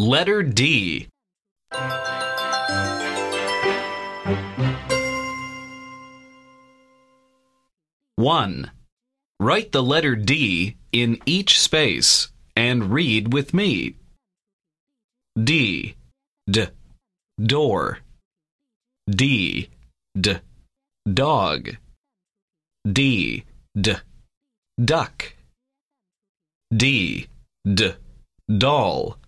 Letter D. One. Write the letter D in each space and read with me. D. D. Door. D. D. Dog. D. D. Duck. D. D. Doll.